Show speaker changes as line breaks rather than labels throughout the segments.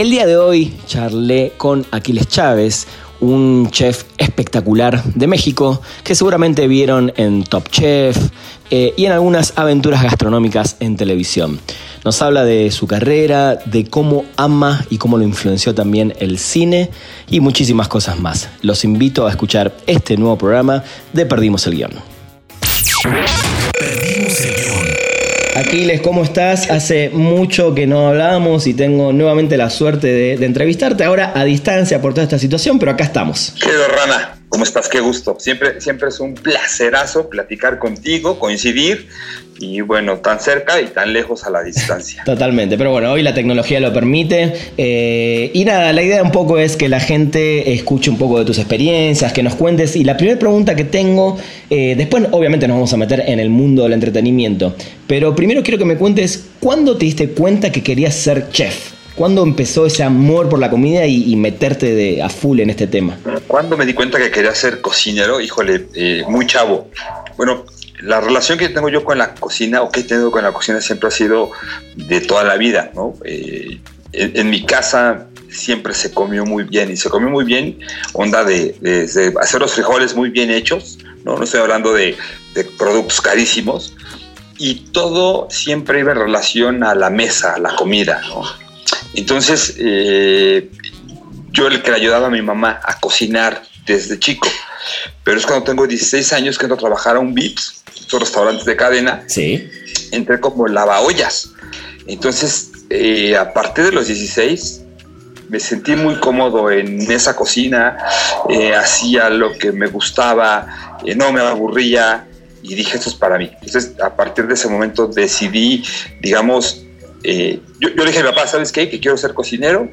El día de hoy charlé con Aquiles Chávez, un chef espectacular de México que seguramente vieron en Top Chef eh, y en algunas aventuras gastronómicas en televisión. Nos habla de su carrera, de cómo ama y cómo lo influenció también el cine y muchísimas cosas más. Los invito a escuchar este nuevo programa de Perdimos el Guión. Aquiles, ¿cómo estás? Hace mucho que no hablábamos y tengo nuevamente la suerte de, entrevistarte ahora a distancia por toda esta situación, pero acá estamos.
Qué Rana, ¿cómo estás? Qué gusto. Siempre, siempre es un placerazo platicar contigo, coincidir y bueno, tan cerca y tan lejos a la distancia.
Totalmente, pero bueno, hoy la tecnología lo permite. Eh, y nada, la idea un poco es que la gente escuche un poco de tus experiencias, que nos cuentes. Y la primera pregunta que tengo, eh, después obviamente nos vamos a meter en el mundo del entretenimiento, pero primero quiero que me cuentes, ¿cuándo te diste cuenta que querías ser chef? ¿Cuándo empezó ese amor por la comida y, meterte de, a full en este tema?
¿Cuándo me di cuenta que quería ser cocinero? Híjole, eh, muy chavo. Bueno, la relación que tengo yo con la cocina o que he tenido con la cocina siempre ha sido de toda la vida, ¿no? Eh, en, mi casa siempre se comió muy bien y se comió muy bien, onda de, hacer los frijoles muy bien hechos, ¿no? No estoy hablando de, productos carísimos y todo siempre iba en relación a la mesa, a la comida, ¿no? Entonces, eh, yo el que le ayudaba a mi mamá a cocinar desde chico, pero es cuando tengo 16 años que entro a trabajar a un VIPS restaurantes de cadena,
sí.
entré como lavaollas. Entonces, eh, a partir de los 16, me sentí muy cómodo en esa cocina, eh, hacía lo que me gustaba, eh, no me aburría y dije, esto es para mí. Entonces, a partir de ese momento decidí, digamos, yo, le dije a mi papá, ¿sabes qué? Que quiero ser cocinero,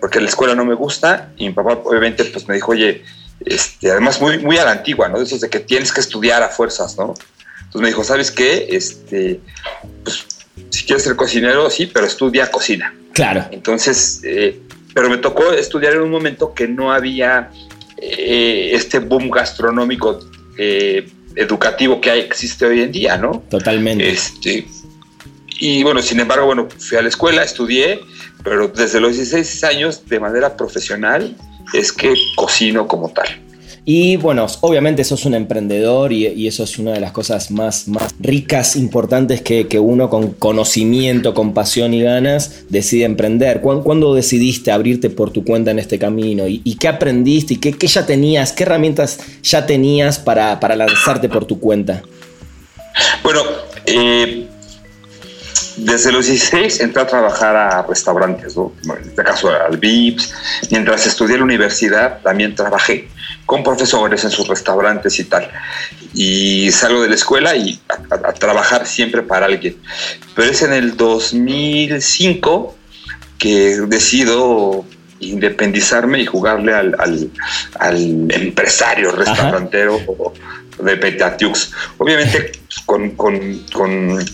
porque la escuela no me gusta, y mi papá obviamente pues me dijo, oye, este, además muy, muy a la antigua, ¿no? De esos de que tienes que estudiar a fuerzas, ¿no? Entonces me dijo, ¿sabes qué? Este, pues, si quieres ser cocinero, sí, pero estudia cocina.
Claro.
Entonces, eh, pero me tocó estudiar en un momento que no había eh, este boom gastronómico eh, educativo que hay, existe hoy en día, ¿no?
Totalmente.
Este, y bueno, sin embargo, bueno, fui a la escuela, estudié, pero desde los 16 años, de manera profesional, es que cocino como tal.
Y bueno, obviamente sos un emprendedor y, eso es una de las cosas más, más ricas, importantes que, uno con conocimiento, con pasión y ganas decide emprender. ¿Cuándo, decidiste abrirte por tu cuenta en este camino? ¿Y, qué aprendiste? ¿Y qué, ya tenías? ¿Qué herramientas ya tenías para, lanzarte por tu cuenta?
Bueno, eh, desde los 16 entré a trabajar a restaurantes, en este caso al VIPS. Mientras estudié en la universidad también trabajé con profesores en sus restaurantes y tal. Y salgo de la escuela y a, trabajar siempre para alguien. Pero es en el 2005 que decido independizarme y jugarle al, empresario restaurantero de Petatiux. Obviamente con, con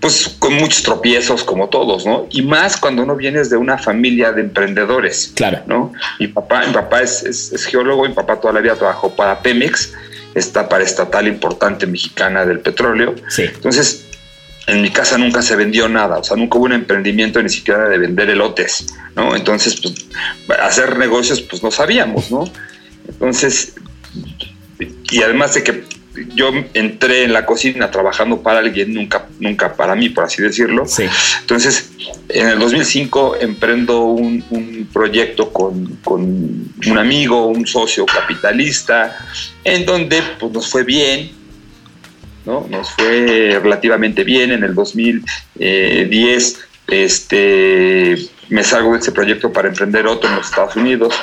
pues con muchos tropiezos como todos, ¿no? Y más cuando no vienes de una familia de emprendedores.
Claro.
¿no? Mi papá, mi papá es, es, geólogo, mi papá toda la vida trabajó para Pemex, esta estatal importante mexicana del petróleo.
Sí.
Entonces, en mi casa nunca se vendió nada, o sea, nunca hubo un emprendimiento ni siquiera de vender elotes, ¿no? Entonces, pues, hacer negocios, pues no sabíamos, ¿no? Entonces, y además de que yo entré en la cocina trabajando para alguien, nunca, nunca para mí, por así decirlo. Entonces, en el 2005 emprendo un, proyecto con, un amigo, un socio capitalista, en donde pues, nos fue bien, ¿no? Nos fue relativamente bien. En el 2010 este, me salgo de ese proyecto para emprender otro en los Estados Unidos,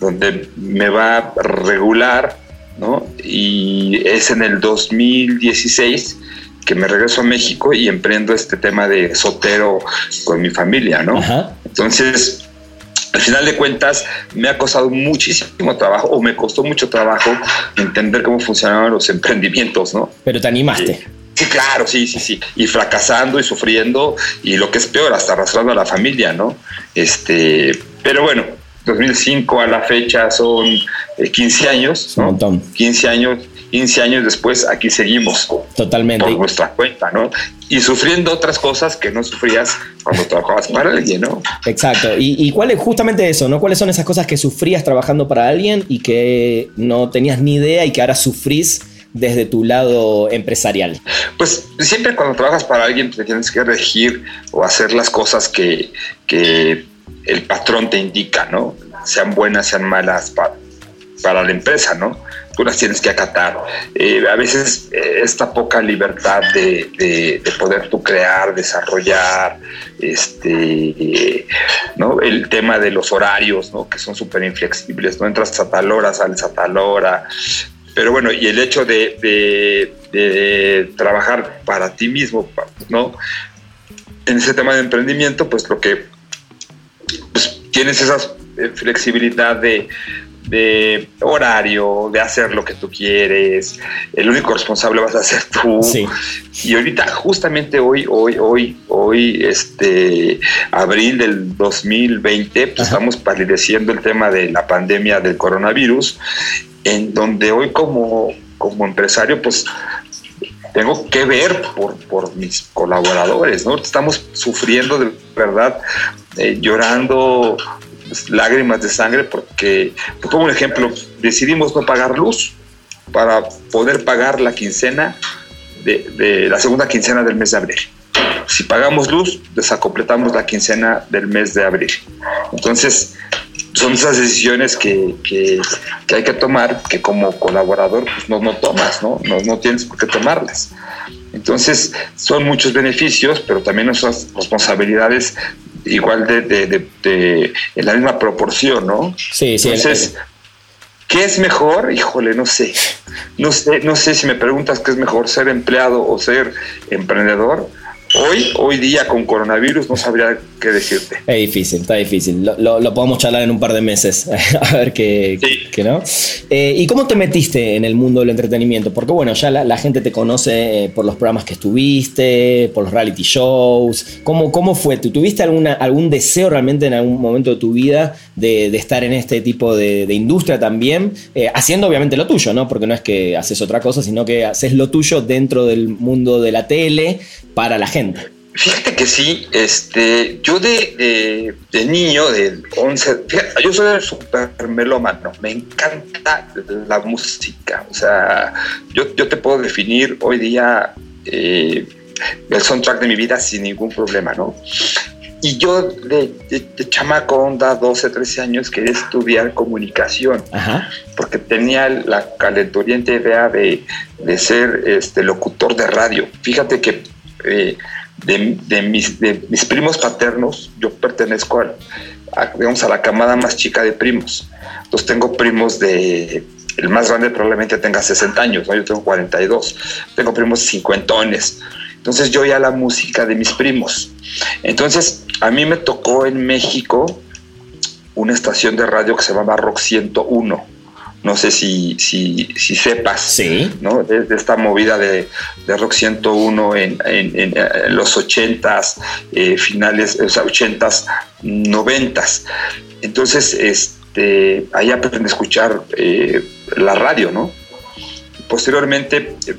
donde me va regular ¿no? Y es en el 2016 que me regreso a México y emprendo este tema de sotero con mi familia, ¿no? Entonces, al final de cuentas me ha costado muchísimo trabajo o me costó mucho trabajo entender cómo funcionaban los emprendimientos, ¿no?
Pero te animaste.
Sí, claro, sí, sí, sí. Y fracasando y sufriendo y lo que es peor, hasta arrastrando a la familia, ¿no? Este, pero bueno, 2005 a la fecha son 15 eh, años, ¿no? Un montón. 15 años 15 años después, aquí seguimos.
Totalmente.
Por nuestra cuenta, ¿no? Y sufriendo otras cosas que no sufrías cuando trabajabas para alguien, ¿no?
Exacto. ¿Y, y cuál es justamente eso, ¿no? ¿Cuáles son esas cosas que sufrías trabajando para alguien y que no tenías ni idea y que ahora sufrís desde tu lado empresarial?
Pues siempre cuando trabajas para alguien te tienes que regir o hacer las cosas que, que el patrón te indica, ¿no? Sean buenas, sean malas para, para la empresa, ¿no? tú las tienes que acatar. Eh, a veces eh, esta poca libertad de, poder tú crear, desarrollar, este, ¿no? el tema de los horarios, ¿no? que son súper inflexibles, no entras a tal hora, sales a tal hora. Pero bueno, y el hecho de, trabajar para ti mismo, ¿no? En ese tema de emprendimiento, pues lo que pues, tienes esa eh, flexibilidad de, de horario, de hacer lo que tú quieres, el único responsable vas a ser tú. Y ahorita, justamente hoy, hoy, hoy, hoy, este abril del 2020, pues estamos palideciendo el tema de la pandemia del coronavirus, en donde hoy como, como empresario, pues tengo que ver por, por mis colaboradores, ¿no? Estamos sufriendo de verdad, eh, llorando lágrimas de sangre porque, te pongo un ejemplo, decidimos no pagar luz para poder pagar la quincena de, la segunda quincena del mes de abril. Si pagamos luz, desacompletamos la quincena del mes de abril. Entonces, son esas decisiones que, hay que tomar que como colaborador pues, no, no tomas, ¿no? ¿no? No tienes por qué tomarlas. Entonces, son muchos beneficios, pero también esas responsabilidades igual de, de, en la misma proporción, ¿no?
Sí, sí.
Entonces, ¿qué es mejor? Híjole, no sé. No sé, no sé si me preguntas qué es mejor, ser empleado o ser emprendedor Hoy, hoy día con coronavirus no sabría qué decirte.
Es difícil, está difícil. Lo, podemos charlar en un par de meses, a ver qué, no. Eh, ¿Y cómo te metiste en el mundo del entretenimiento? Porque bueno, ya la, gente te conoce eh, por los programas que estuviste, por los reality shows. ¿Cómo, cómo fue? ¿Tuviste alguna, algún deseo realmente en algún momento de tu vida de, estar en este tipo de, industria también? Eh, haciendo obviamente lo tuyo, ¿no? Porque no es que haces otra cosa, sino que haces lo tuyo dentro del mundo de la tele para la gente.
Fíjate que sí, este, yo de, niño, de 11, yo soy súper melómano, me encanta la música, o sea, yo, te puedo definir hoy día eh, el soundtrack de mi vida sin ningún problema, ¿no? Y yo de, chamaco, onda, 12, 13 años, quería estudiar comunicación, porque tenía la calenturiente idea de, de ser este, locutor de radio. Fíjate que eh, de, mis, de mis primos paternos, yo pertenezco a, digamos, a la camada más chica de primos. Entonces tengo primos de, el más grande probablemente tenga 60 años, yo tengo 42, tengo primos cincuentones. Entonces yo oía la música de mis primos. Entonces a mí me tocó en México una estación de radio que se llamaba Rock 101 no sé si, si, si sepas,
sí.
¿no? De, esta movida de, Rock 101 en, en, los 80s, eh, finales, o sea, 80s, 90s. Entonces, este, ahí aprendí a escuchar eh, la radio, ¿no? Posteriormente eh,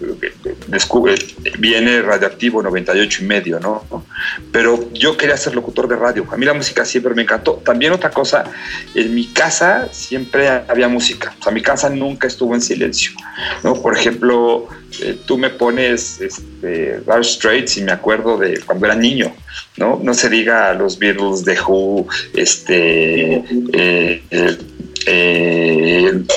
viene Radioactivo 98 y medio, ¿no? Pero yo quería ser locutor de radio. A mí la música siempre me encantó. También otra cosa, en mi casa siempre había música. O sea, mi casa nunca estuvo en silencio, ¿no? Por ejemplo, eh, tú me pones este, Dark Straits y me acuerdo de cuando era niño, ¿no? No se diga los Beatles, The Who, este... Eh,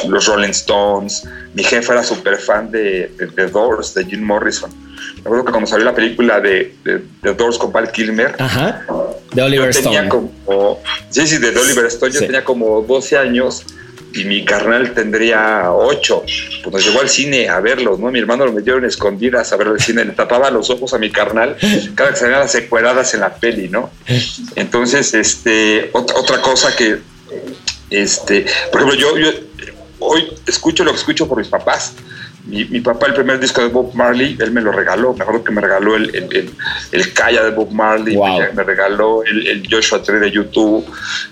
los Rolling Stones. Mi jefe era súper fan de, The Doors, de Jim Morrison. Me acuerdo que cuando salió la película de, The Doors con Val Kilmer,
de Oliver Stone.
Como, sí, sí, de Oliver Stone, yo tenía como 12 años y mi carnal tendría 8. Pues nos llevó al cine a verlos, ¿no? Mi hermano lo metieron escondidas a ver el cine, le tapaba los ojos a mi carnal cada que salían las secueladas en la peli, ¿no? Entonces, este, otra cosa que Este, por ejemplo, yo, yo hoy escucho lo que escucho por mis papás. Mi, mi, papá, el primer disco de Bob Marley, él me lo regaló. Me acuerdo que me regaló el, el, el, Kaya de Bob Marley,
Wow.
me, me regaló el, el Joshua Tree de YouTube,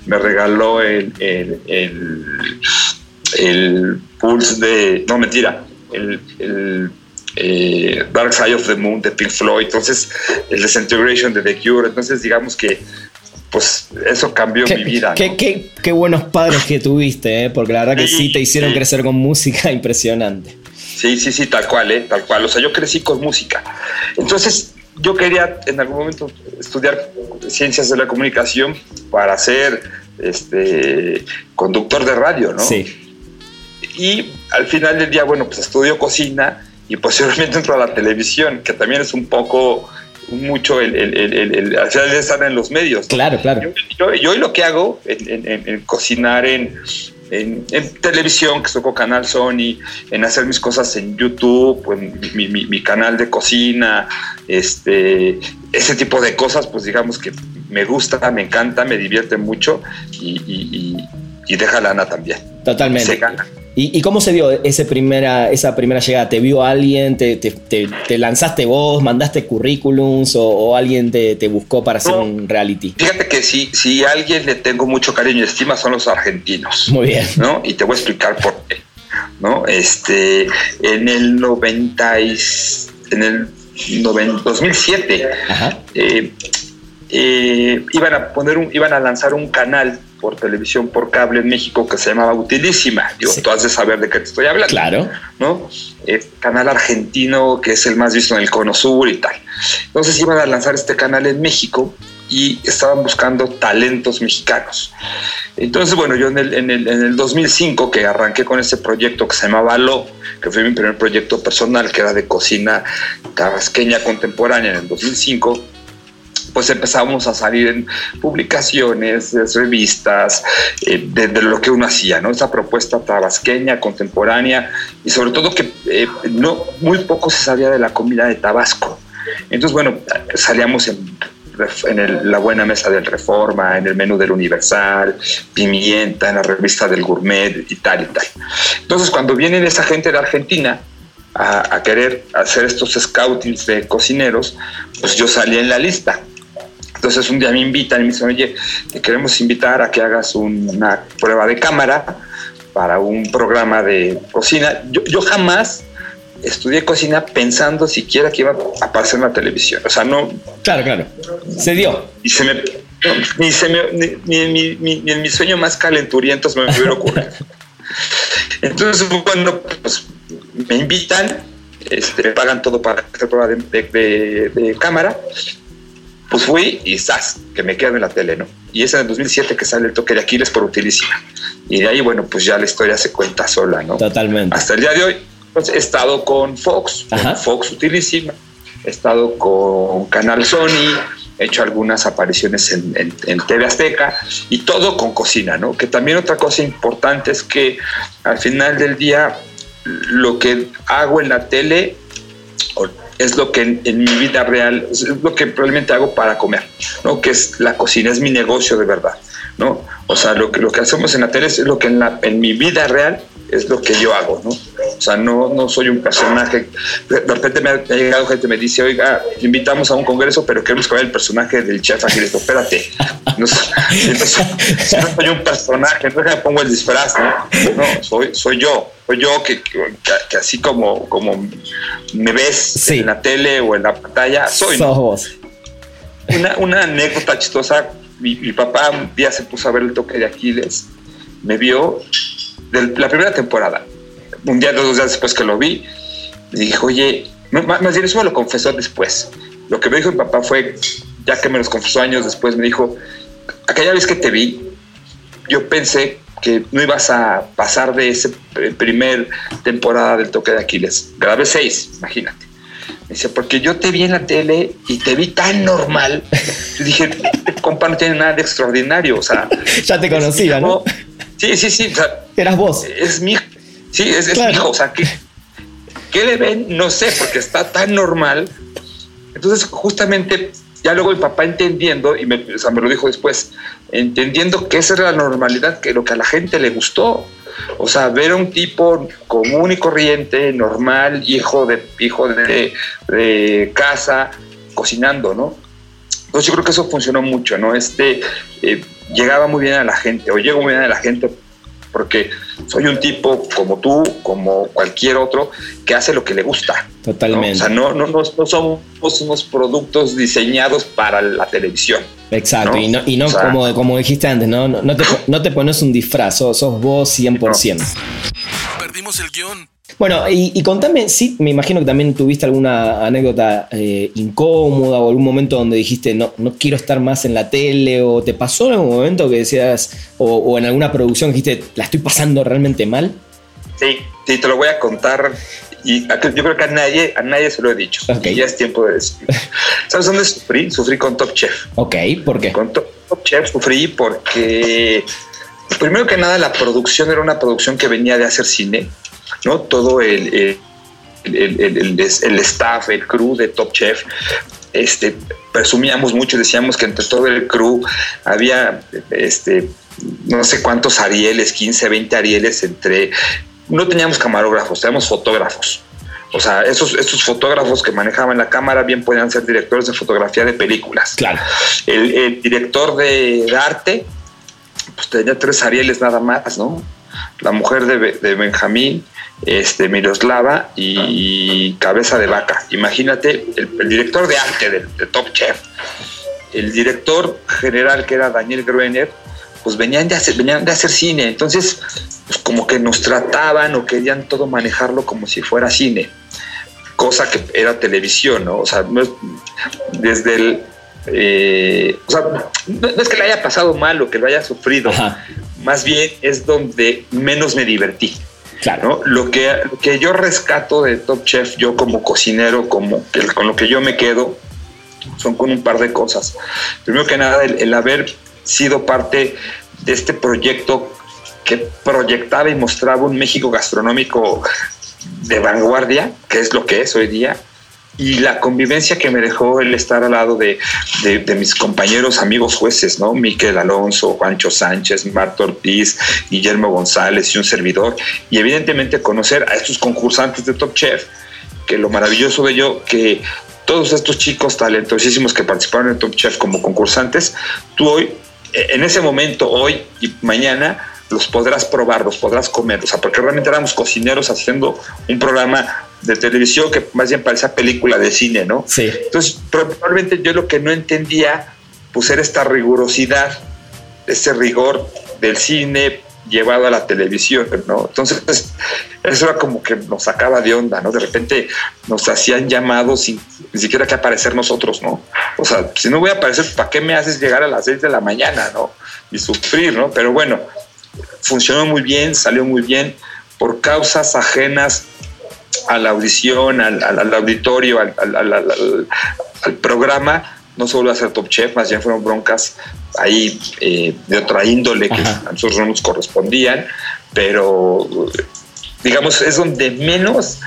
me regaló el, el, el, el Pulse de. No, mentira. El, el eh, Dark Side of the Moon de Pink Floyd. Entonces, el Disintegration de The Cure. Entonces, digamos que. Pues eso cambió
Qué,
mi vida.
qué-
¿no?
qué- qué buenos padres que tuviste, ¿eh? porque la verdad que sí,
Sí,
te hicieron
sí.
crecer con música impresionante.
Sí, sí, sí, tal cual, ¿eh? Tal cual. O sea, yo crecí con música. Entonces, yo quería en algún momento estudiar ciencias de la comunicación para ser este, conductor de radio, ¿no?
Sí.
Y al final del día, bueno, pues estudio cocina y posteriormente entro a la televisión, que también es un poco, mucho el, estar en los medios.
Claro, claro.
Yo, yo, lo que hago en, en- en- en cocinar en, televisión, que estoy con Canal Sony, en hacer mis cosas en YouTube, en mi, mi- mi canal de cocina, este, ese tipo de cosas, pues digamos que me gusta, me encanta, me divierte mucho y, y- y- y deja lana también.
Totalmente.
Se gana.
¿Y, y cómo se dio ese primera, esa primera llegada? ¿Te vio alguien? ¿Te, te- te- te lanzaste vos? ¿Mandaste currículums? ¿O, o alguien te, te buscó para hacer
No.
un reality?
Fíjate que si, si a alguien le tengo mucho cariño y estima son los argentinos.
Muy bien.
¿no? Y te voy a explicar por qué, ¿no? Este, en el 90 y- en el noven- 2007
Ajá.
eh, eh, iban a poner un, iban a lanzar un canal por televisión por cable en México que se llamaba Utilísima. Digo,
Sí.
tú has de saber de qué te estoy hablando.
Claro.
¿no? Eh, canal argentino que es el más visto en el Cono Sur y tal. Entonces iban a lanzar este canal en México y estaban buscando talentos mexicanos. Entonces, bueno, yo en el, en el, en el 2005 que arranqué con este proyecto que se llamaba Lo, que fue mi primer proyecto personal, que era de cocina tabasqueña contemporánea en el 2005, pues empezamos a salir en publicaciones, revistas, eh, de, lo que uno hacía, ¿no? Esa propuesta tabasqueña, contemporánea, y sobre todo que eh, no, muy poco se sabía de la comida de Tabasco. Entonces, bueno, salíamos en, la buena mesa del Reforma, en el menú del Universal, Pimienta, en la revista del Gourmet y tal y tal. Entonces, cuando vienen esa gente de Argentina a, a querer hacer estos scoutings de cocineros, pues yo salí en la lista. Entonces un día me invitan y me dicen, oye, te queremos invitar a que hagas una prueba de cámara para un programa de cocina. Yo, yo jamás estudié cocina pensando siquiera que iba a aparecer en la televisión. O sea, no,
Claro, claro. Se dio.
y se me, no, ni, se me, ni, ni en mi, ni- ni en mi sueño más calenturiento se me hubiera ocurrido. Entonces, bueno, pues me invitan, este, pagan todo para hacer prueba de, de- de- de cámara. Pues fui y ¡zas! que me quedo en la tele, ¿no? Y es en el 2007 que sale el toque de Aquiles por Utilísima. Y de ahí, bueno, pues ya la historia se cuenta sola, ¿no?
Totalmente.
Hasta el día de hoy, pues, he estado con Fox, con. Fox Utilísima, he estado con Canal Sony, he hecho algunas apariciones en, en- en TV Azteca y todo con cocina, ¿no? Que también otra cosa importante es que al final del día lo que hago en la tele o- es lo que en, mi vida real, es lo que probablemente hago para comer, ¿no? Que es la cocina, es mi negocio de verdad, ¿no? O sea, lo que, lo que hacemos en la tele es lo que en, la, en mi vida real es lo que yo hago, ¿no? O sea, no, no soy un personaje. De repente me ha, llegado gente me dice, oiga, te invitamos a un congreso, pero queremos que vaya el personaje del chef digo, espérate, no, soy- no soy, un personaje, no me pongo el disfraz, ¿no? No, soy, soy yo, soy yo que, que- que así como, como me ves
Sí.
en la tele o en la pantalla, soy.
Sos vos.
Una, una anécdota chistosa, mi, mi papá un día se puso a ver el toque de Aquiles, me vio de la primera temporada, un día, dos días después que lo vi, me dijo, oye, más bien eso me lo confesó después. Lo que me dijo mi papá fue, ya que me los confesó años después, me dijo, aquella vez que te vi, yo pensé que no ibas a pasar de esa primer temporada del toque de Aquiles. Grabé seis, imagínate. Me dice, porque yo te vi en la tele y te vi tan normal. Yo dije, este compa no tiene nada de extraordinario. O sea,
Ya te conocía, ¿no?
Sí, sí, sí. O sea,
Eras vos.
es mi hijo. Sí, es, mi hijo. O sea, ¿qué, ¿qué le ven? No sé, porque está tan normal. Entonces, justamente ya luego mi papá entendiendo, y me, me lo dijo después, entendiendo que esa era la normalidad, que lo que a la gente le gustó. O sea, ver a un tipo común y corriente, normal, hijo de, hijo de, de casa, cocinando, ¿no? Entonces yo creo que eso funcionó mucho, ¿no? Este eh, llegaba muy bien a la gente, o llegó muy bien a la gente porque soy un tipo como tú, como cualquier otro, que hace lo que le gusta.
Totalmente.
O sea, no, no, no, somos unos productos diseñados para la televisión.
Exacto, y no, y no como, como dijiste antes, no, no, te, no te pones un disfraz, sos, vos 100%.
Perdimos el guion.
Bueno, y, contame, sí, me imagino que también tuviste alguna anécdota eh, incómoda o algún momento donde dijiste, no, no quiero estar más en la tele, o te pasó en algún momento que decías, o, en alguna producción dijiste, la estoy pasando realmente mal.
Sí, sí, te lo voy a contar. Y yo creo que a nadie, a nadie se lo he dicho. Y ya es tiempo de decir. ¿Sabes dónde sufrí? Sufrí con Top Chef.
Ok, ¿por qué?
Con Top Chef sufrí porque, primero que nada, la producción era una producción que venía de hacer cine ¿no? Todo el, el, staff, el crew de Top Chef, este, presumíamos mucho, decíamos que entre todo el crew había este, no sé cuántos Arieles, 15, 20 Arieles entre... No teníamos camarógrafos, teníamos fotógrafos. O sea, esos, esos fotógrafos que manejaban la cámara bien podían ser directores de fotografía de películas.
Claro.
El, director de, de, arte, pues tenía tres Arieles nada más, ¿no? La mujer de, de Benjamín, este, Miroslava y Cabeza de Vaca. Imagínate, el, director de arte de, Top Chef, el director general que era Daniel Gruener, pues venían de hacer, venían de hacer cine, entonces pues como que nos trataban o querían todo manejarlo como si fuera cine, cosa que era televisión, ¿no? O sea, desde el... Eh, o sea, no, es que le haya pasado mal o que lo haya sufrido, más bien es donde menos me divertí.
Claro.
Lo, que, que yo rescato de Top Chef, yo como cocinero, como con lo que yo me quedo, son con un par de cosas. Primero que nada, el, haber sido parte de este proyecto que proyectaba y mostraba un México gastronómico de vanguardia, que es lo que es hoy día, y la convivencia que me dejó el estar al lado de, mis compañeros, amigos jueces, ¿no? Miquel Alonso, Juancho Sánchez, Marta Ortiz, Guillermo González y un servidor, y evidentemente conocer a estos concursantes de Top Chef, que lo maravilloso de ello, que todos estos chicos talentosísimos que participaron en Top Chef como concursantes, tú hoy, en ese momento, hoy y mañana, los podrás probar, los podrás comer, o sea, porque realmente éramos cocineros haciendo un programa de televisión que más bien parecía película de cine, ¿no?
Sí.
Entonces, probablemente yo lo que no entendía, pues era esta rigurosidad, ese rigor del cine llevado a la televisión, ¿no? Entonces, eso era como que nos sacaba de onda, ¿no? De repente nos hacían llamados sin ni siquiera que aparecer nosotros, ¿no? O sea, si no voy a aparecer, ¿para qué me haces llegar a las seis de la mañana, ¿no? Y sufrir, ¿no? Pero bueno, funcionó muy bien, salió muy bien, por causas ajenas a la audición, al, auditorio, al, programa, no solo a ser Top Chef, más bien fueron broncas ahí eh, de otra índole que a nosotros no nos correspondían, pero digamos es donde menos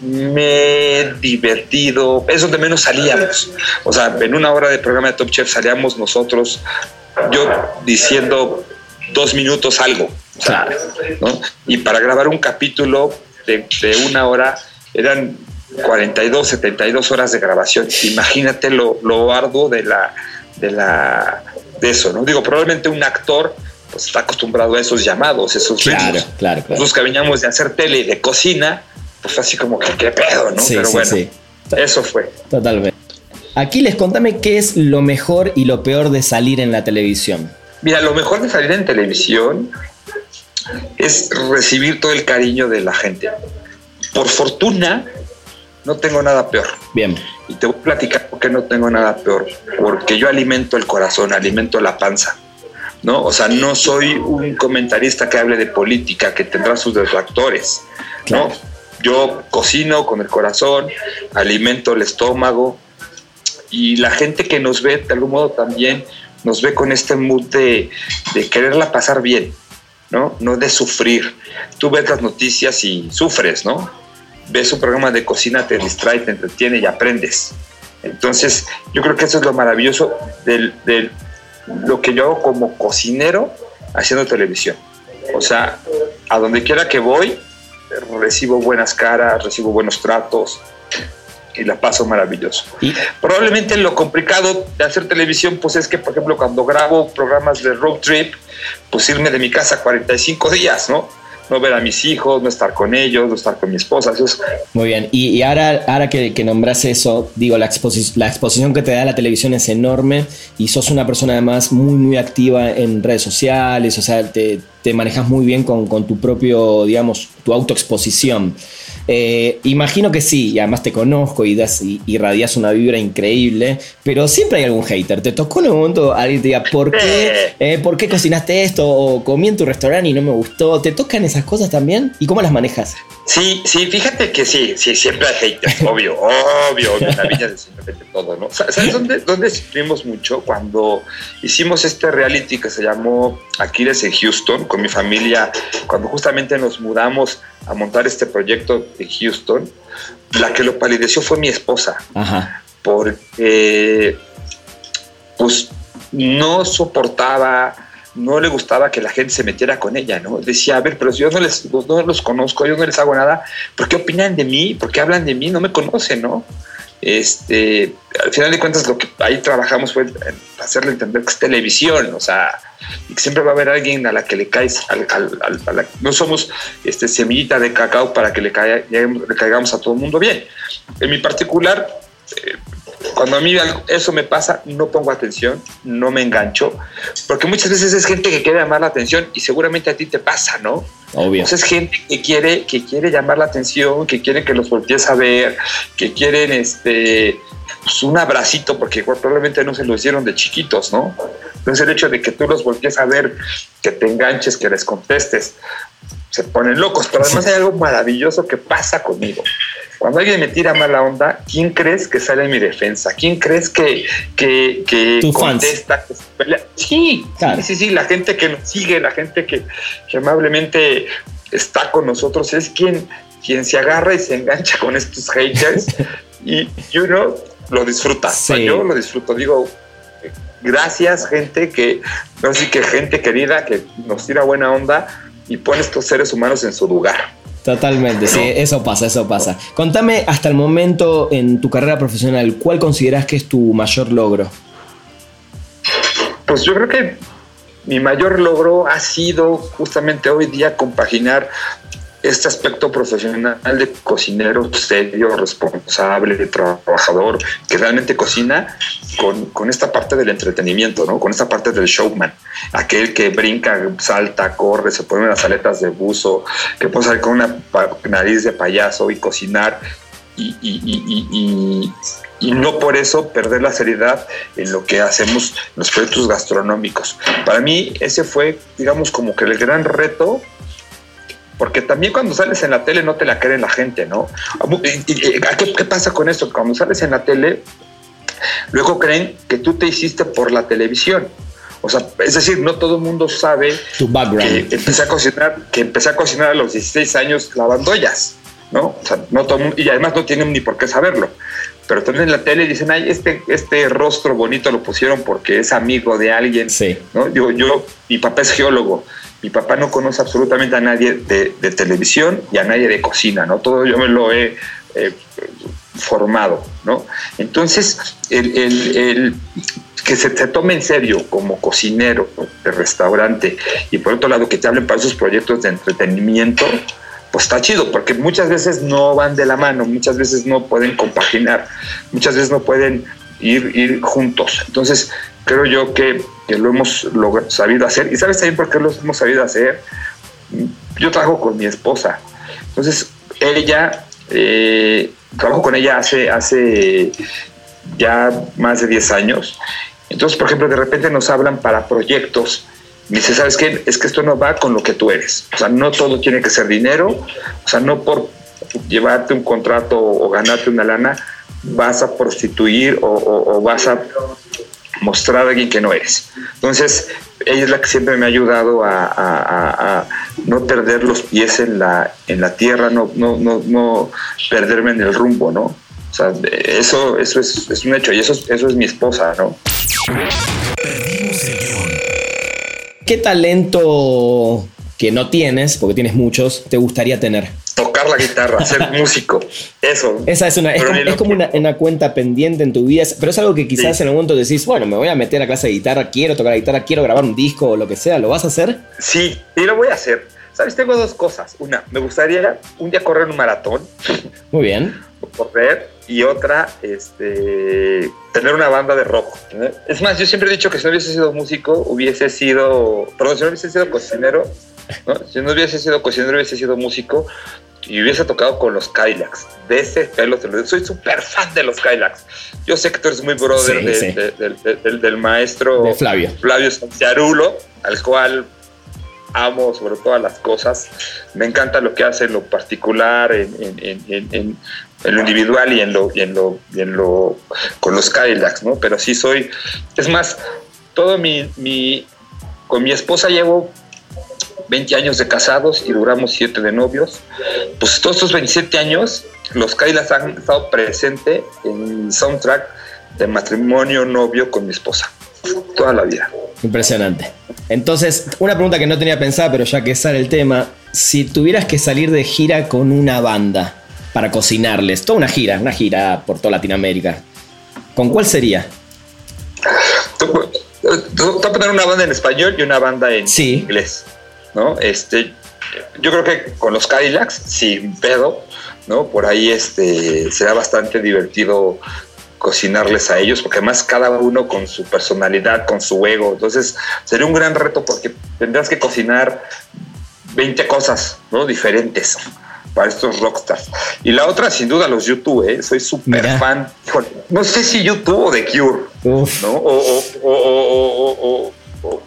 me he divertido, es donde menos salíamos. O sea, en una hora de programa de Top Chef salíamos nosotros, yo diciendo dos minutos algo. Y para grabar un capítulo de, una hora eran 42, 72 horas de grabación. Imagínate lo, lo arduo de la, de la de eso, ¿no? Digo, probablemente un actor pues está acostumbrado a esos llamados, esos
claro, claro,
Nosotros que veníamos de hacer tele y de cocina, pues así como que qué pedo, ¿no? Pero bueno, eso fue.
Totalmente. Aquí les contame qué es lo mejor y lo peor de salir en la televisión.
Mira, lo mejor de salir en televisión es recibir todo el cariño de la gente. Por fortuna, no tengo nada peor.
Bien.
Y te voy a platicar por qué no tengo nada peor. Porque yo alimento el corazón, alimento la panza. ¿no? O sea, no soy un comentarista que hable de política, que tendrá sus detractores. ¿no? Yo cocino con el corazón, alimento el estómago. Y la gente que nos ve, de algún modo, también nos ve con este mood de, quererla pasar bien, ¿no? No de sufrir. Tú ves las noticias y sufres, ¿no? Ves un programa de cocina, te distrae, te entretiene y aprendes. Entonces, yo creo que eso es lo maravilloso de lo que yo hago como cocinero haciendo televisión. O sea, a donde quiera que voy, recibo buenas caras, recibo buenos tratos y la paso maravilloso. Probablemente lo complicado de hacer televisión, pues es que, por ejemplo, cuando grabo programas de road trip, pues irme de mi casa 45 días, ¿no? no ver a mis hijos, no estar con ellos, no estar con mi esposa.
Muy bien, y, ahora, ahora que, que, nombras eso, digo, la, la exposición que te da la televisión es enorme y sos una persona además muy, muy activa en redes sociales, o sea, te, te manejas muy bien con, con tu propio, digamos, tu autoexposición. Eh, imagino que sí, y además te conozco y, das, y irradias una vibra increíble, pero siempre hay algún hater. ¿Te tocó en un momento alguien te diga, ¿por qué, eh, ¿por qué cocinaste esto? O comí en tu restaurante y no me gustó. ¿Te tocan esas cosas también? ¿Y cómo las manejas?
Sí, sí, fíjate que sí, sí, siempre hay haters, obvio, obvio, obvio, la de simplemente todo, ¿no? ¿Sabes dónde, dónde sufrimos mucho? Cuando hicimos este reality que se llamó Aquiles en Houston con mi familia, cuando justamente nos mudamos a montar este proyecto en Houston, la que lo palideció fue mi esposa. Ajá. Porque, pues, no soportaba, no le gustaba que la gente se metiera con ella, ¿no? Decía, a ver, pero si yo no, les, no los conozco, yo no les hago nada, ¿por qué opinan de mí? ¿Por qué hablan de mí? No me conocen, ¿no? Este, al final de cuentas, lo que ahí trabajamos fue hacerle entender que es televisión, o sea, y que siempre va a haber alguien a la que le caes, al, no somos este, semillita de cacao para que le, le caigamos a todo el mundo bien. En mi particular, eh, cuando a mí eso me pasa, no pongo atención, no me engancho, porque muchas veces es gente que quiere llamar la atención y seguramente a ti te pasa, ¿no? Obvio. es gente que quiere, que quiere llamar la atención, que quiere que los voltees a ver, que quieren este, pues un abracito, porque probablemente no se lo hicieron de chiquitos, ¿no? Entonces el hecho de que tú los voltees a ver, que te enganches, que les contestes, se ponen locos, pero además hay algo maravilloso que pasa conmigo. Cuando alguien me tira mala onda, ¿quién crees que sale en mi defensa? ¿Quién crees que, que, que contesta? Sí, sí, sí, la gente que nos sigue, la gente que, amablemente está con nosotros, es quien, quien se agarra y se engancha con estos haters y, uno lo disfruta. yo lo disfruto, digo, gracias gente que, no sé que gente querida que nos tira buena onda y pone estos seres humanos en su lugar.
Totalmente, sí, eso pasa, eso pasa. Contame hasta el momento en tu carrera profesional, ¿cuál consideras que es tu mayor logro?
Pues yo creo que mi mayor logro ha sido justamente hoy día compaginar este aspecto profesional de cocinero serio, responsable, trabajador, que realmente cocina con, esta parte del entretenimiento, ¿no? Con esta parte del showman, aquel que brinca, salta, corre, se pone unas aletas de buzo, que puede salir con una nariz de payaso y cocinar y, y, no por eso perder la seriedad en lo que hacemos los proyectos gastronómicos. Para mí ese fue, digamos, como que el gran reto porque también cuando sales en la tele no te la creen la gente, ¿no? ¿Qué, pasa con esto? Cuando sales en la tele, luego creen que tú te hiciste por la televisión. O sea, es decir, no todo el mundo sabe que empecé a cocinar, que empecé a cocinar a los 16 años lavando ollas, ¿no? O sea, no todo y además no tienen ni por qué saberlo. Pero también en la tele dicen, ay, este, este rostro bonito lo pusieron porque es amigo de alguien. Sí. ¿no? Digo, yo, mi papá es geólogo mi papá no conoce absolutamente a nadie de, televisión y a nadie de cocina, ¿no? Todo yo me lo he eh, formado, ¿no? Entonces, el, que se te tome en serio como cocinero de restaurante y por otro lado que te hablen para esos proyectos de entretenimiento, pues está chido, porque muchas veces no van de la mano, muchas veces no pueden compaginar, muchas veces no pueden ir, ir juntos. Entonces, creo yo que, lo hemos sabido hacer. ¿Y sabes también por qué lo hemos sabido hacer? Yo trabajo con mi esposa. Entonces, ella, eh, trabajo con ella hace, hace ya más de 10 años. Entonces, por ejemplo, de repente nos hablan para proyectos. Dice, ¿sabes qué? Es que esto no va con lo que tú eres. O sea, no todo tiene que ser dinero. O sea, no por llevarte un contrato o ganarte una lana vas a prostituir o vas a mostrar a alguien que no eres. Entonces, ella es la que siempre me ha ayudado a, no perder los pies en la, en la tierra, no, no, no, no perderme en el rumbo, ¿no? O sea, eso, eso es, es un hecho y eso, eso es mi esposa, ¿no?
¿Qué talento que no tienes, porque tienes muchos, te gustaría tener?
Tocar la guitarra, ser músico, eso.
Esa es una, es como, una, cuenta pendiente en tu vida, pero es algo que quizás en algún momento decís, bueno, me voy a meter a clase de guitarra, quiero tocar la guitarra, quiero grabar un disco o lo que sea, ¿lo vas a hacer?
Sí, y lo voy a hacer. ¿Sabes? Tengo dos cosas. Una, me gustaría un día correr un maratón.
Muy bien.
Correr y otra, este, tener una banda de rock. Es más, yo siempre he dicho que si no hubiese sido músico, hubiese sido, perdón, si no hubiese sido cocinero, si no hubiese sido cocinero, hubiese sido músico y hubiese tocado con los Kylax. De ese pelo te lo Soy súper fan de los Kylax. Yo sé que tú eres muy brother del, maestro
Flavio.
Flavio Santiarulo, al cual amo sobre todas las cosas. Me encanta lo que hace en lo particular, en, en, lo individual y en lo, y en lo, y en lo con los Kylax, ¿no? Pero sí soy, es más, todo mi, mi, con mi esposa llevo 20 años de casados y duramos 7 de novios. Pues todos estos 27 años, los Kylax han estado presentes en mi soundtrack de matrimonio novio con mi esposa, toda la vida.
Impresionante. Entonces, una pregunta que no tenía pensada, pero ya que sale el tema, si tuvieras que salir de gira con una banda para cocinarles, toda una gira, una gira por toda Latinoamérica, ¿con cuál sería?
Tú a poner una banda en español y una banda en inglés, ¿no? Este, yo creo que con los Cadillacs, sin pedo, ¿no? Por ahí este, será bastante divertido cocinarles a ellos, porque además cada uno con su personalidad, con su ego. Entonces sería un gran reto porque tendrás que cocinar 20 cosas ¿no? diferentes para estos rockstars. Y la otra, sin duda, los YouTube, ¿eh? soy súper fan. no sé si YouTube o The Cure, ¿no? O, o, o,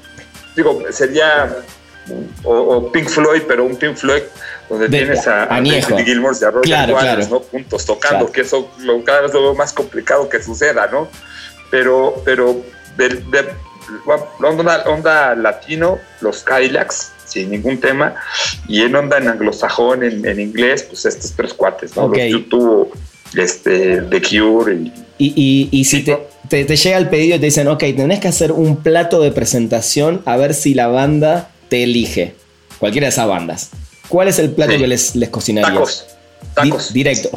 digo, sería o, Pink Floyd, pero un Pink Floyd donde tienes a, a Gilmore y a Roger Waters, ¿no? Puntos tocando, que eso lo, cada vez lo veo más complicado que suceda, ¿no? Pero, pero de, de onda, onda, latino, los Kylax, sin ningún tema, y en onda en anglosajón, en, en inglés, pues estos tres cuates, ¿no? Los YouTube, este, The Cure y...
Y, y, si te, te, te, llega el pedido y te dicen, ok, tenés que hacer un plato de presentación a ver si la banda te elige. Cualquiera de esas bandas. ¿Cuál es el plato que les, les cocinarías?
Tacos. Tacos.
directo.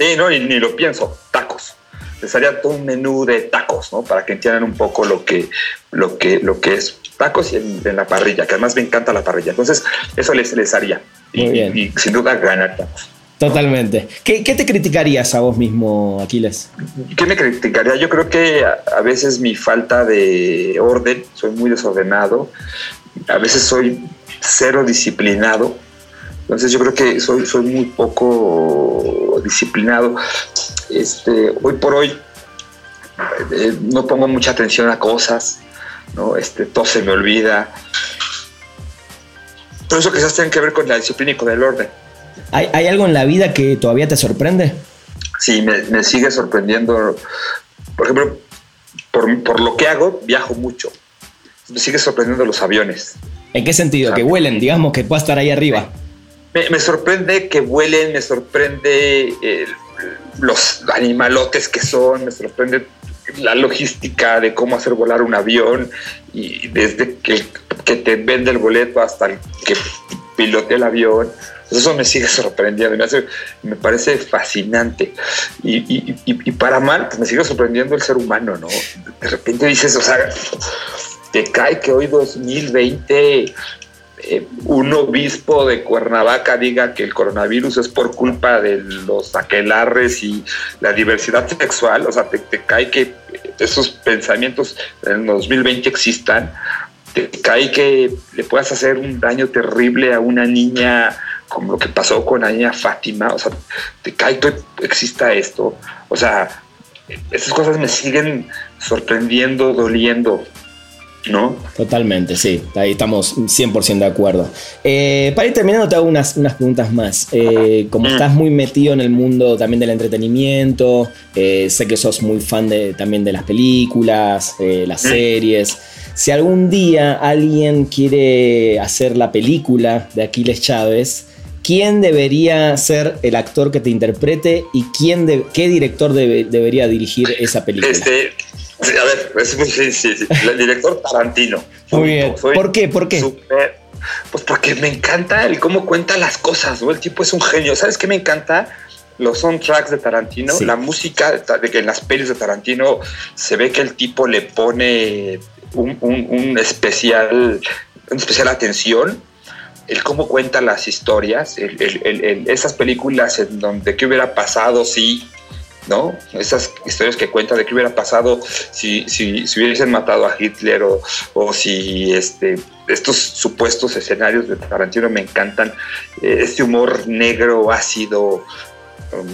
Sí, no, ni, ni, lo pienso. Tacos. Les haría todo un menú de tacos, ¿no? Para que entiendan un poco lo que, lo que, lo que es tacos y en, la parrilla, que además me encanta la parrilla. Entonces, eso les, les haría. y, y sin duda ganar tacos.
Totalmente. ¿Qué, ¿Qué, te criticarías a vos mismo, Aquiles?
¿Qué me criticaría? Yo creo que a, veces mi falta de orden, soy muy desordenado, a veces soy cero disciplinado, entonces yo creo que soy, muy poco disciplinado. Este, hoy por hoy eh, no pongo mucha atención a cosas, ¿no? Este, todo se me olvida. Todo eso quizás tiene que ver con la disciplina y con el orden.
¿Hay, algo en la vida que todavía te sorprende?
Sí, me, sigue sorprendiendo. Por ejemplo, por, lo que hago, viajo mucho. Me sigue sorprendiendo los aviones.
¿En qué sentido? que vuelen, digamos, que pueda estar ahí arriba.
Me, sorprende que vuelen, me sorprende eh, los animalotes que son, me sorprende la logística de cómo hacer volar un avión y desde que, que te vende el boleto hasta el que pilotea el avión. Eso me sigue sorprendiendo, me, parece fascinante. Y, para mal, pues me sigue sorprendiendo el ser humano, ¿no? De repente dices, o sea, te cae que hoy 2020 eh, un obispo de Cuernavaca diga que el coronavirus es por culpa de los aquelarres y la diversidad sexual, o sea, te cae que esos pensamientos en 2020 existan, te cae que le puedas hacer un daño terrible a una niña como lo que pasó con la niña Fátima, o sea, cae que exista esto, o sea, esas cosas me siguen sorprendiendo, doliendo, ¿no?
Totalmente, sí, ahí estamos 100% de acuerdo. Eh, para ir terminando, te hago unas, unas preguntas más. Eh, como mm. estás muy metido en el mundo también del entretenimiento, eh, sé que sos muy fan de, también de las películas, las mm. series. Si algún día alguien quiere hacer la película de Aquiles Chávez, ¿quién debería ser el actor que te interprete y quién de, qué director debería dirigir esa película?
Este, a ver, es muy difícil. El director Tarantino.
Muy bien. ¿Por qué? ¿Por qué?
pues porque me encanta el cómo cuenta las cosas, ¿no? El tipo es un genio. ¿Sabes qué me encanta? Los soundtracks de Tarantino, la música de que en las pelis de Tarantino se ve que el tipo le pone un, un especial, una especial atención el cómo cuenta las historias, esas películas en donde qué hubiera pasado si, ¿no? Esas historias que cuenta de qué hubiera pasado si, si, si hubiesen matado a Hitler o, o, si este, estos supuestos escenarios de Tarantino me encantan. Eh, este humor negro, ácido,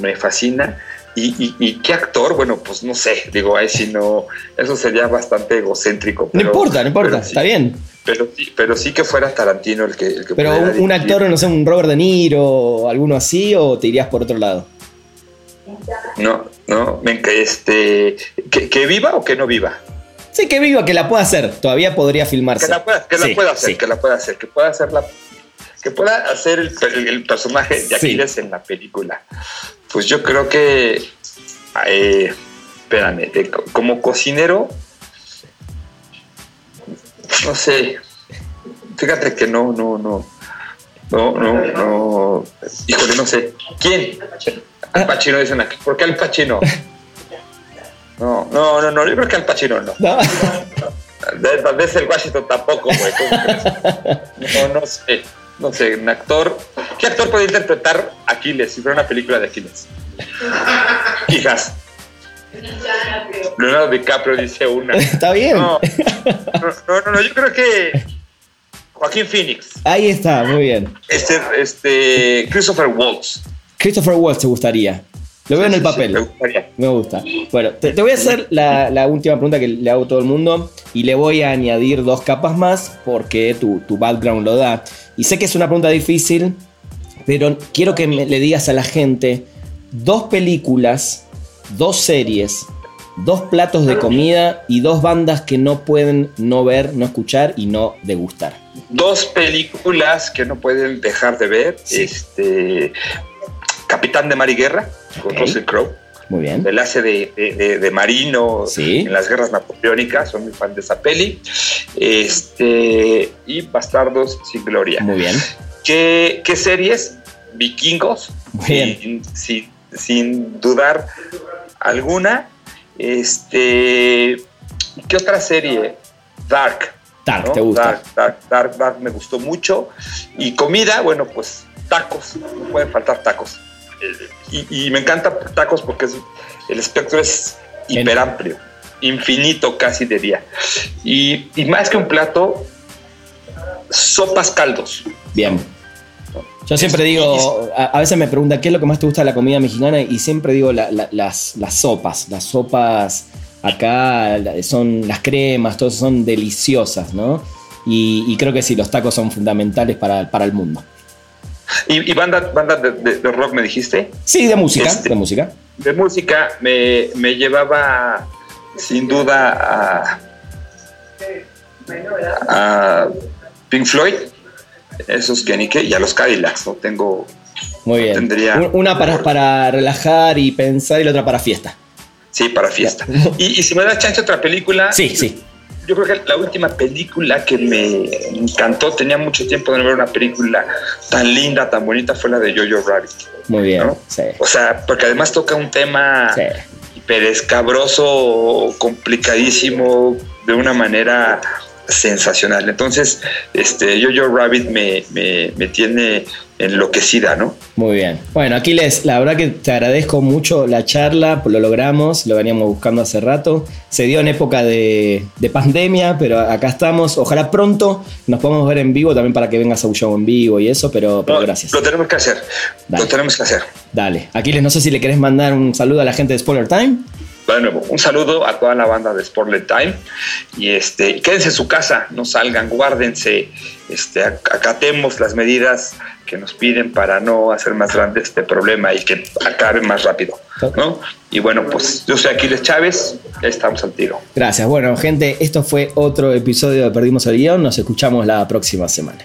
me fascina. Y, qué actor? Bueno, pues no sé, digo, ahí si no, eso sería bastante egocéntrico.
no importa, no importa, está bien.
Pero, pero sí que fuera Tarantino el que... El que
pero un, actor, no sé, un Robert De Niro o alguno así, o te irías por otro lado.
No, no, este, que, viva o que no viva.
Sí, que viva, que la pueda hacer, todavía podría filmarse.
Que la pueda, que la pueda hacer, que la pueda hacer, que pueda hacer la que pueda hacer el, personaje de Aquiles en la película. Pues yo creo que, eh, espérame, como cocinero, no sé, fíjate que no, no, no, no, no, no, híjole, no sé, ¿quién? Al Pacino dicen aquí, ¿por qué Al Pacino? No, no, no, no, yo creo que Al Pacino no. no. Tal vez el Washington tampoco, güey. No, no sé no sé, un actor. ¿Qué actor puede interpretar Aquiles si fuera una película de Aquiles? Hijas. Leonardo DiCaprio dice una.
Está bien.
No, no, no, yo creo que Joaquín Phoenix.
Ahí está, muy bien.
Este, este, Christopher Waltz.
Christopher Waltz te gustaría. Lo veo en el papel. me, gusta. Bueno, te, voy a hacer la, última pregunta que le hago a todo el mundo y le voy a añadir dos capas más porque tu, tu background lo da. Y sé que es una pregunta difícil, pero quiero que le digas a la gente dos películas, dos series, dos platos de comida y dos bandas que no pueden no ver, no escuchar y no degustar.
Dos películas que no pueden dejar de ver. Este, Capitán de Mar y Guerra, con Russell Crowe.
Muy bien.
El hace de, marino en las guerras napoleónicas, son muy fan de esa peli. Este, y Bastardos sin Gloria.
Muy bien.
¿Qué, series? Vikingos. Sin, sin, dudar alguna. Este, ¿Qué otra serie? Dark.
Dark, ¿te gusta?
Dark, Dark, Dark, me gustó mucho. Y comida, bueno, pues tacos. No pueden faltar tacos y, me encanta tacos porque el espectro es hiper amplio, infinito casi de día. Y, más que un plato, sopas caldos.
Bien. Yo siempre digo, a, veces me preguntan qué es lo que más te gusta de la comida mexicana y siempre digo las, sopas. Las sopas acá son las cremas, todas son deliciosas, ¿no? Y, creo que sí, los tacos son fundamentales para, para el mundo.
¿Y, banda, banda de, rock me dijiste?
Sí, de música. Este, de música.
De música me, llevaba sin duda a, Pink Floyd, esos que ni qué, y a los Cadillacs, no tengo.
Muy bien. Una para, para relajar y pensar y la otra para fiesta.
Sí, para fiesta. Y, y si me da chance otra película.
Sí, sí
yo creo que la última película que me encantó, tenía mucho tiempo de no ver una película tan linda, tan bonita, fue la de Jojo Rabbit.
Muy bien.
O sea, porque además toca un tema hiper escabroso, complicadísimo, de una manera sensacional. Entonces, este, Jojo Rabbit me, me, me tiene enloquecida, ¿no?
Muy bien. Bueno, Aquiles, la verdad que te agradezco mucho la charla, lo logramos, lo veníamos buscando hace rato. Se dio en época de, pandemia, pero acá estamos. Ojalá pronto nos podamos ver en vivo también para que vengas a un show en vivo y eso, pero, gracias.
Lo tenemos que hacer. Lo tenemos que hacer.
Dale. Aquiles, no sé si le querés mandar un saludo a la gente de Spoiler Time.
De nuevo, un saludo a toda la banda de Sportlet Time y este, quédense en su casa, no salgan, guárdense, este, acatemos las medidas que nos piden para no hacer más grande este problema y que acabe más rápido. ¿no? Y bueno, pues yo soy Aquiles Chávez, estamos al tiro.
Gracias. Bueno, gente, esto fue otro episodio de Perdimos el Guión. Nos escuchamos la próxima semana.